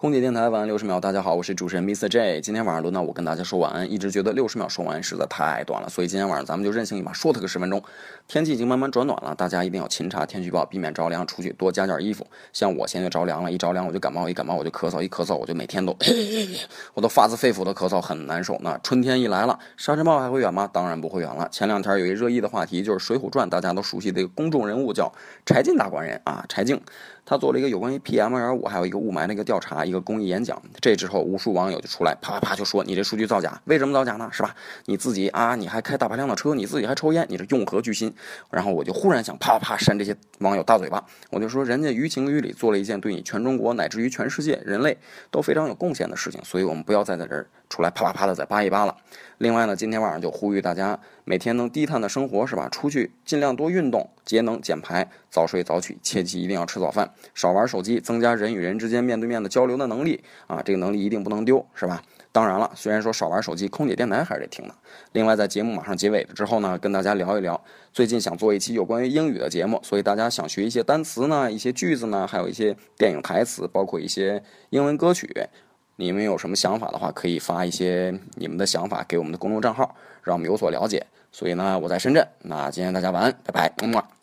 空姐电台晚安六十秒，大家好，我是主持人 Mr. J。今天晚上轮到我跟大家说晚安，一直觉得六十秒说完实在太短了，所以今天晚上咱们就任性一把，说它个十分钟。天气已经慢慢转暖了，大家一定要勤查天气预报，避免着凉，出去多加件衣服。像我现在着凉了，一着凉我就感冒，一感冒我就咳嗽，一咳嗽我就每天都，我都发自肺腑的咳嗽，很难受。那春天一来了，沙尘暴还会远吗？当然不会远了。前两天有一热议的话题就是《水浒传》，大家都熟悉的一个公众人物叫柴进大官人啊，柴进。他做了一个有关于 PM 二五还有一个雾霾的一个调查，一个公益演讲。这之后，无数网友就出来啪啪啪就说：“你这数据造假，为什么造假呢？是吧？你自己啊，你还开大排量的车，你自己还抽烟，你这用何居心？”然后我就忽然想啪啪啪扇这些网友大嘴巴。我就说，人家于情于理做了一件对你全中国乃至于全世界人类都非常有贡献的事情，所以我们不要再在这儿出来啪啪啪的再扒一扒了。另外呢，今天晚上就呼吁大家每天能低碳的生活是吧？出去尽量多运动，节能减排，早睡早起，切记一定要吃早饭，少玩手机，增加人与人之间面对面的交流的能力啊！这个能力一定不能丢，是吧？当然了，虽然说少玩手机，空姐电台还是得听的。另外，在节目马上结尾了之后呢，跟大家聊一聊，最近想做一期有关于英语的节目，所以大家想学一些单词呢，一些句子呢，还有一些电影台词，包括一些英文歌曲。你们有什么想法的话，可以发一些你们的想法给我们的公众账号，让我们有所了解。所以呢，我在深圳，那今天大家晚安，拜拜，么么。